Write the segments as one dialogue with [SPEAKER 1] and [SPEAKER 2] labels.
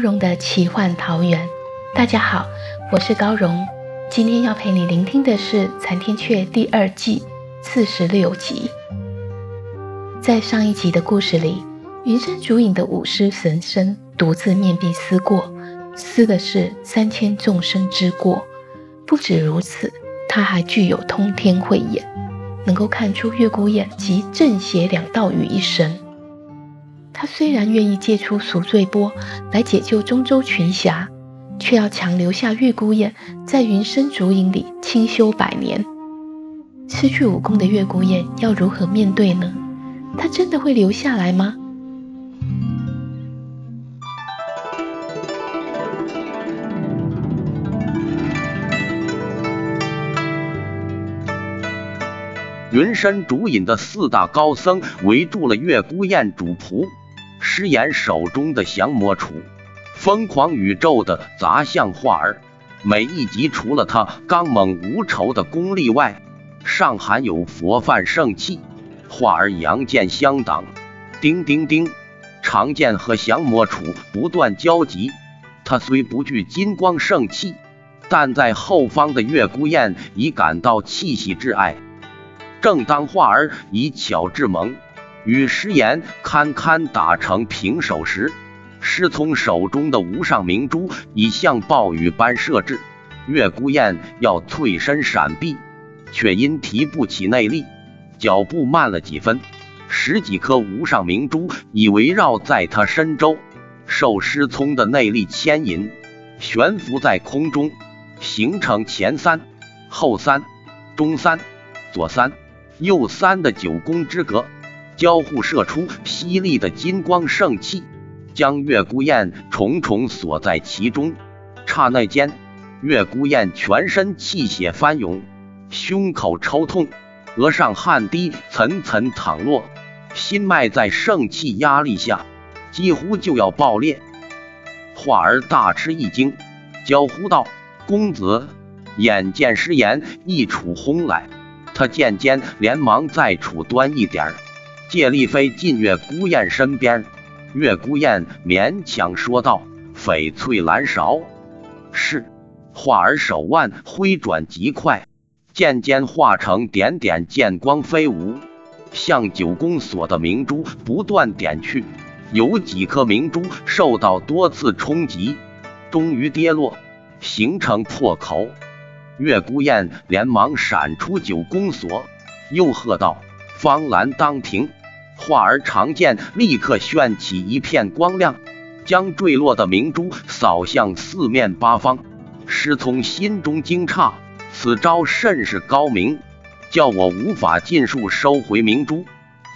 [SPEAKER 1] 荣的奇幻桃源。大家好，我是高荣。今天要陪你聆听的是《残天阙》第二季四十六集。在上一集的故事里，云深竹影的五师神僧独自面壁思过，思的是三千众生之过。不止如此，他还具有通天慧眼，能够看出月孤雁集正邪两道于一身。他虽然愿意借出赎罪钵来解救中州群侠，却要强留下月孤雁在云深竹影里清修百年。失去武功的月孤雁要如何面对呢？他真的会留下来吗？
[SPEAKER 2] 云深竹影的四大高僧围住了月孤雁主仆。师言手中的降魔杵，疯狂宇宙的砸向画儿，每一集除了他刚猛无仇的功力外，尚含有佛范圣气。画儿阳剑相挡，叮叮叮，长剑和降魔杵不断交集。他虽不惧金光圣气，但在后方的月孤雁已感到气息之碍。正当画儿以巧制萌。与师言堪堪打成平手时，师从手中的无上明珠已像暴雨般射至，月孤雁要退身闪避，却因提不起内力，脚步慢了几分。十几颗无上明珠已围绕在他身周，受师聪的内力牵引，悬浮在空中，形成前三、后三、中三、左三、右三的九宫之格。交互射出犀利的金光圣气，将月孤雁重重锁在其中。刹那间，月孤雁全身气血翻涌，胸口抽痛，额上汗滴层层淌落，心脉在圣气压力下几乎就要爆裂。画儿大吃一惊，娇呼道：“公子！”眼见师言一杵轰来，他渐渐连忙再杵端一点儿。借力飞进月孤雁身边，月孤雁勉强说道：“翡翠蓝勺。”是。画儿手腕挥转极快，渐渐化成点点剑光飞舞，向九宫锁的明珠不断点去。有几颗明珠受到多次冲击，终于跌落，形成破口。月孤雁连忙闪出九宫锁，又喝道：“方兰当庭。”化儿长剑立刻炫起一片光亮，将坠落的明珠扫向四面八方。师从心中惊诧，此招甚是高明，叫我无法尽数收回明珠，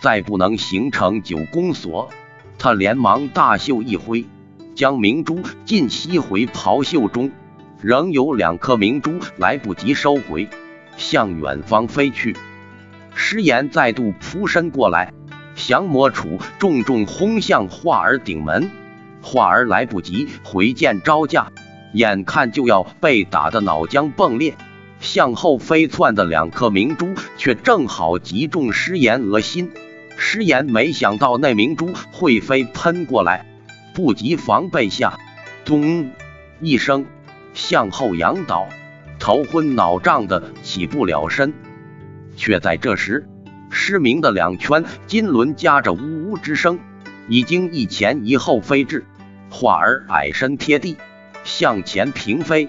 [SPEAKER 2] 再不能形成九宫锁。他连忙大袖一挥，将明珠尽吸回袍袖中，仍有两颗明珠来不及收回，向远方飞去。师言再度扑身过来。降魔杵重重轰向画儿顶门，画儿来不及回剑招架，眼看就要被打得脑浆迸裂，向后飞窜的两颗明珠却正好击中师言额心。师言没想到那明珠会飞喷过来，不及防备下，咚一声向后仰倒，头昏脑胀的起不了身，却在这时。失明的两圈金轮夹着呜呜之声，已经一前一后飞至。画儿矮身贴地，向前平飞。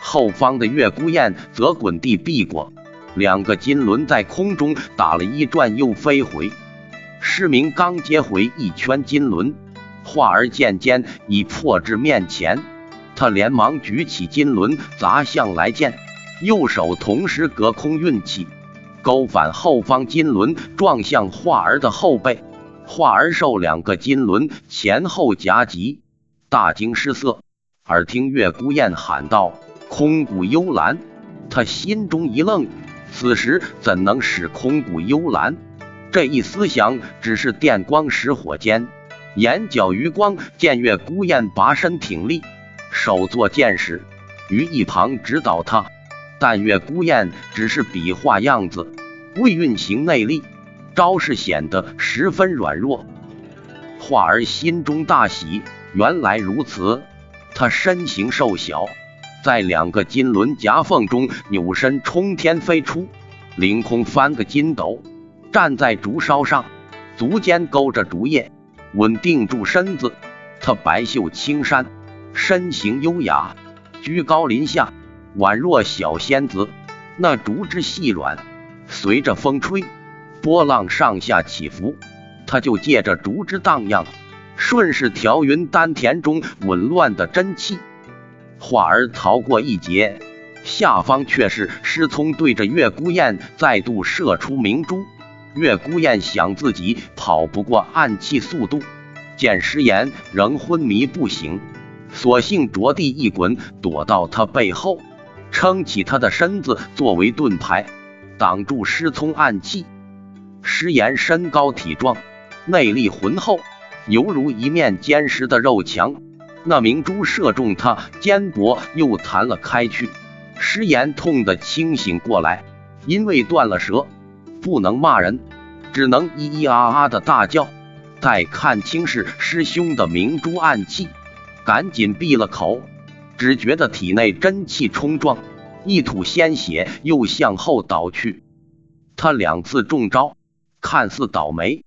[SPEAKER 2] 后方的月孤雁则滚地避过。两个金轮在空中打了一转，又飞回。失明刚接回一圈金轮，画儿渐渐已迫至面前，他连忙举起金轮砸向来剑，右手同时隔空运气，勾反后方金轮撞向画儿的后背。画儿受两个金轮前后夹击，大惊失色。耳听月孤雁喊道：“空谷幽兰！”他心中一愣，此时怎能使空谷幽兰？这一思想只是电光石火间。眼角余光见月孤雁拔身挺立，手作剑矢，于一旁指导他。但月孤雁只是比划样子，未运行内力，招式显得十分软弱。画儿心中大喜，原来如此。他身形瘦小，在两个金轮夹缝中扭身冲天飞出，凌空翻个筋斗，站在竹梢上，足尖勾着竹叶。稳定住身子，他白袖青衫，身形优雅，居高临下，宛若小仙子。那竹枝细软，随着风吹，波浪上下起伏，他就借着竹枝荡漾，顺势调匀丹田中紊乱的真气。化儿逃过一劫，下方却是师聪对着月孤雁再度射出明珠。月孤雁想自己跑不过暗器速度，见师岩仍昏迷不醒，索性着地一滚，躲到他背后，撑起他的身子作为盾牌，挡住师聪暗器。师言身高体壮，内力浑厚，犹如一面坚实的肉墙。那明珠射中他肩膊，又弹了开去。师言痛得清醒过来，因为断了舌。不能骂人，只能咿咿啊啊的大叫。待看清是师兄的明珠暗器，赶紧闭了口。只觉得体内真气冲撞，一吐鲜血，又向后倒去。他两次中招，看似倒霉，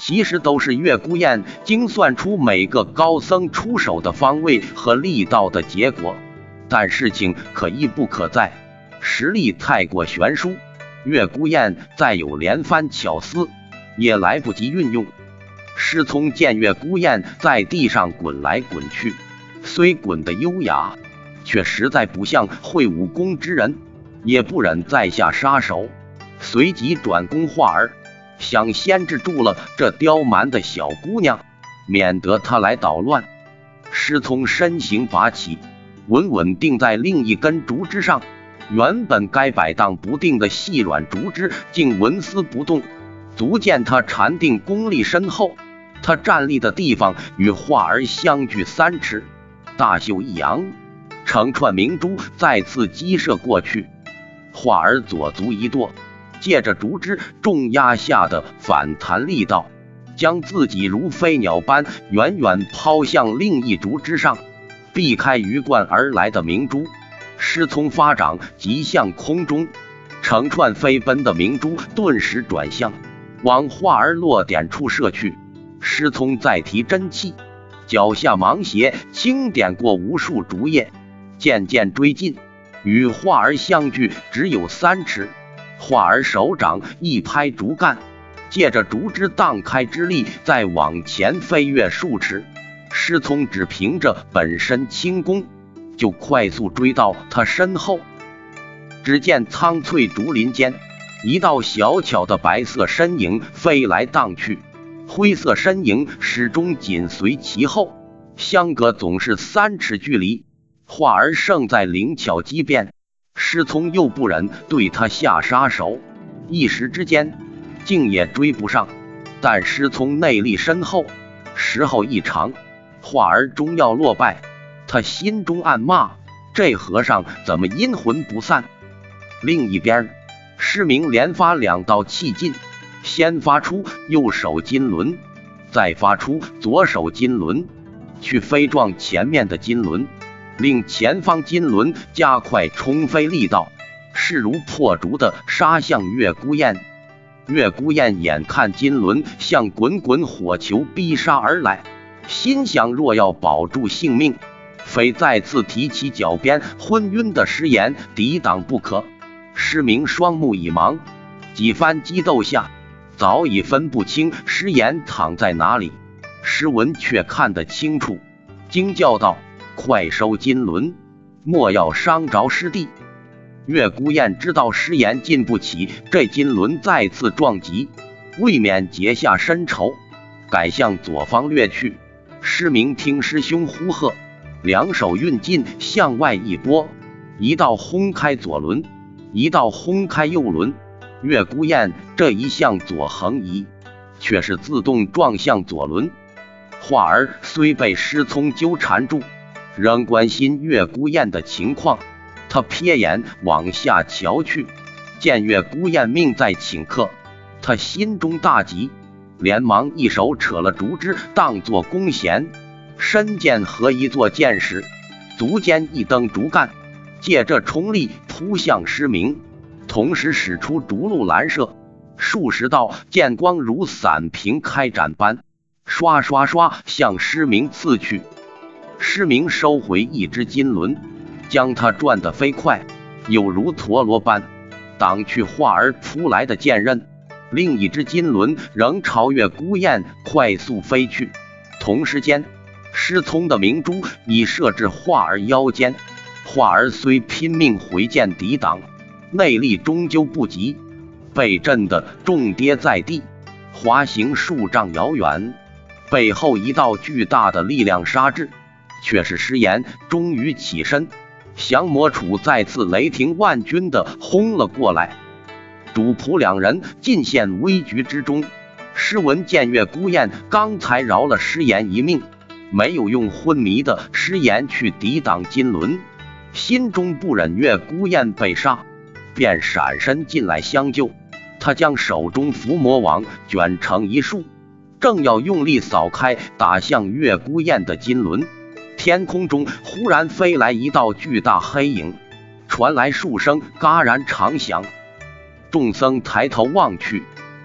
[SPEAKER 2] 其实都是月孤雁精算出每个高僧出手的方位和力道的结果。但事情可亦不可在，实力太过悬殊。月孤雁再有连番巧思，也来不及运用。师聪见月孤雁在地上滚来滚去，虽滚得优雅，却实在不像会武功之人，也不忍再下杀手，随即转攻画儿，想先制住了这刁蛮的小姑娘，免得她来捣乱。师聪身形拔起，稳稳定在另一根竹枝上。原本该摆荡不定的细软竹枝，竟纹丝不动。足见他禅定功力深厚。他站立的地方与画儿相距三尺，大袖一扬，成串明珠再次激射过去。化儿左足一跺，借着竹枝重压下的反弹力道，将自己如飞鸟般远远抛向另一竹枝上，避开鱼贯而来的明珠。师聪发掌急向空中，成串飞奔的明珠顿时转向，往化儿落点处射去。师聪再提真气，脚下芒鞋轻点过无数竹叶，渐渐追近，与画儿相距只有三尺。画儿手掌一拍竹竿，借着竹枝荡开之力，再往前飞跃数尺。师聪只凭着本身轻功。就快速追到他身后，只见苍翠竹林间，一道小巧的白色身影飞来荡去，灰色身影始终紧随其后，相隔总是三尺距离。画儿胜在灵巧机变，师聪又不忍对他下杀手，一时之间竟也追不上。但师聪内力深厚，时候一长，画儿终要落败。他心中暗骂：“这和尚怎么阴魂不散？”另一边，师明连发两道气劲，先发出右手金轮，再发出左手金轮，去飞撞前面的金轮，令前方金轮加快冲飞力道，势如破竹的杀向月孤雁。月孤雁眼看金轮像滚滚火球逼杀而来，心想：若要保住性命。非再次提起脚边昏晕的师岩抵挡不可。师明双目已盲，几番激斗下，早已分不清师岩躺在哪里。诗文却看得清楚，惊叫道：“快收金轮，莫要伤着师弟！”月孤雁知道师言禁不起这金轮再次撞击，未免结下深仇，改向左方掠去。师明听师兄呼喝，两手运劲向外一拨，一道轰开左轮，一道轰开右轮。月孤雁这一向左横移，却是自动撞向左轮。画儿虽被师聪纠缠住，仍关心月孤雁的情况。他瞥眼往下瞧去，见月孤雁命在顷刻，他心中大急，连忙一手扯了竹枝当作弓弦，身剑合一座箭矢，足尖一蹬竹竿，借这冲力扑向失明，同时使出竹鹿拦射，数十道剑光如伞屏开展般，刷刷刷向失明刺去。失明收回一只金轮。将它转得飞快，有如陀螺般挡去画儿扑来的剑刃。另一只金轮仍朝月孤雁快速飞去。同时间，失聪的明珠已射至画儿腰间。画儿虽拼命回剑抵挡，内力终究不及，被震得重跌在地，滑行数丈遥远。背后一道巨大的力量杀至，却是师言终于起身。降魔杵再次雷霆万钧的轰了过来，主仆两人尽陷危局之中。诗文见月孤雁刚才饶了师言一命，没有用昏迷的师言去抵挡金轮，心中不忍月孤雁被杀，便闪身进来相救。他将手中伏魔网卷成一束，正要用力扫开打向月孤雁的金轮。天空中忽然飞来一道巨大黑影，传来数声嘎然长响。众僧抬头望去，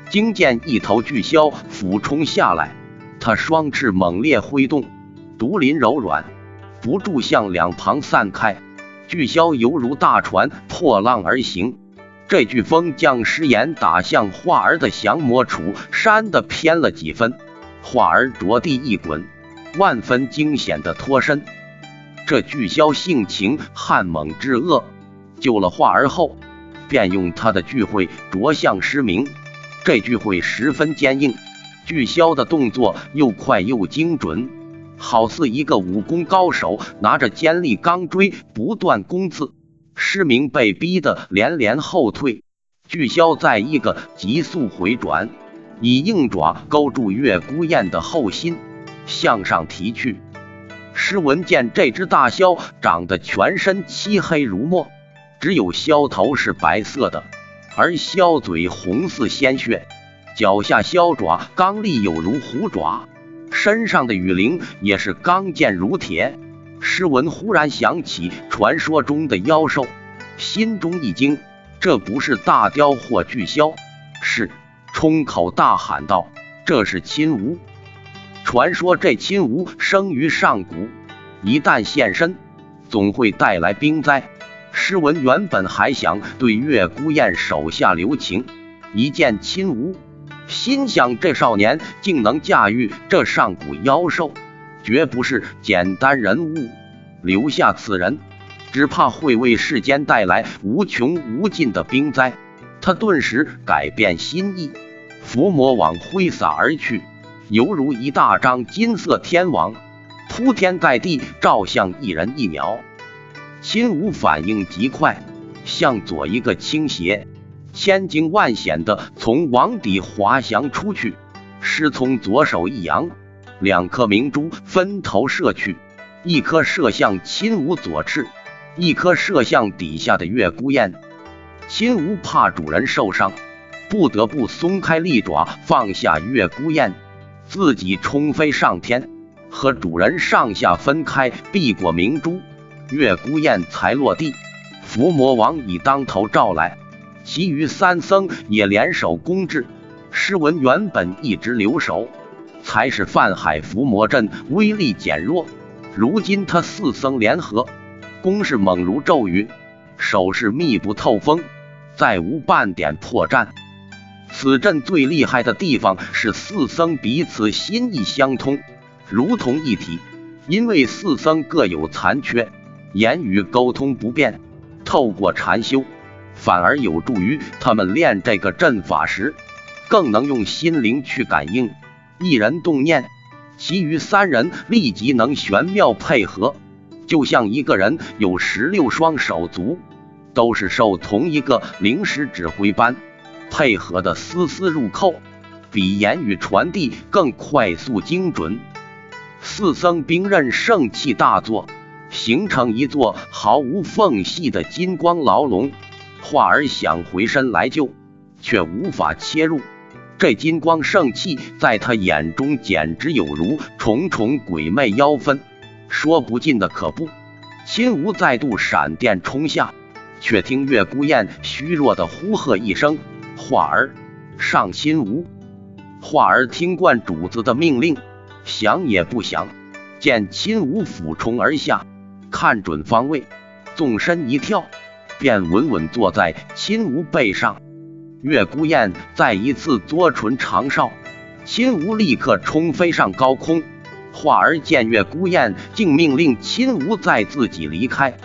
[SPEAKER 2] 惊见一头巨枭俯冲下来。他双翅猛烈挥动，独鳞柔软，不住向两旁散开。巨枭犹如大船破浪而行。这飓风将石岩打向画儿的降魔杵扇得偏了几分，画儿着地一滚。万分惊险的脱身，这巨枭性情悍猛之恶，救了画儿后，便用他的巨喙啄向失明。这巨喙十分坚硬，巨枭的动作又快又精准，好似一个武功高手拿着尖利钢锥不断攻刺。失明被逼得连连后退，巨枭在一个急速回转，以硬爪勾住月孤雁的后心。向上提去，诗文见这只大枭长得全身漆黑如墨，只有枭头是白色的，而枭嘴红似鲜血，脚下枭爪刚利有如虎爪，身上的羽鳞也是刚健如铁。诗文忽然想起传说中的妖兽，心中一惊，这不是大雕或巨枭，是，冲口大喊道：“这是亲吴。”传说这亲吴生于上古，一旦现身，总会带来兵灾。诗文原本还想对月孤雁手下留情，一见亲吴，心想这少年竟能驾驭这上古妖兽，绝不是简单人物。留下此人，只怕会为世间带来无穷无尽的兵灾。他顿时改变心意，伏魔网挥洒而去。犹如一大张金色天网，铺天盖地照向一人一鸟。秦武反应极快，向左一个倾斜，千惊万险的从网底滑翔出去。师从左手一扬，两颗明珠分头射去，一颗射向秦武左翅，一颗射向底下的月孤雁。秦武怕主人受伤，不得不松开利爪，放下月孤雁。自己冲飞上天，和主人上下分开，避过明珠，月孤雁才落地。伏魔王已当头照来，其余三僧也联手攻至。诗文原本一直留守，才使泛海伏魔阵威力减弱。如今他四僧联合，攻势猛如骤雨，手势密不透风，再无半点破绽。此阵最厉害的地方是四僧彼此心意相通，如同一体。因为四僧各有残缺，言语沟通不便，透过禅修，反而有助于他们练这个阵法时，更能用心灵去感应。一人动念，其余三人立即能玄妙配合，就像一个人有十六双手足，都是受同一个灵师指挥般，配合的丝丝入扣，比言语传递更快速精准。四僧兵刃圣气大作，形成一座毫无缝隙的金光牢笼。化儿想回身来救，却无法切入。这金光圣气在他眼中简直有如重重鬼魅妖氛，说不尽的可怖。秦无再度闪电冲下，却听月孤雁虚弱的呼喝一声：“化儿上！”秦无化儿听惯主子的命令。想也不想，见亲吾俯冲而下，看准方位，纵身一跳，便稳稳坐在亲吾背上。月孤雁再一次嘬唇长哨，亲吾立刻冲飞上高空。化儿见月孤雁竟命令亲吾再自己离开，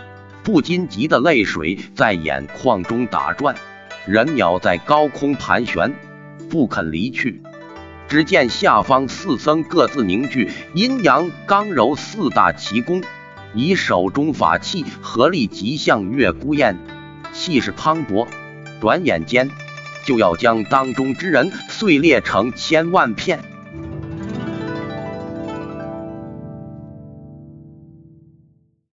[SPEAKER 2] 不禁急得泪水在眼眶中打转。人鸟在高空盘旋，不肯离去。只见下方四僧各自凝聚阴阳刚柔四大奇功，以手中法器合力击向月孤雁，气势磅礴，转眼间就要将当中之人碎裂成千万片。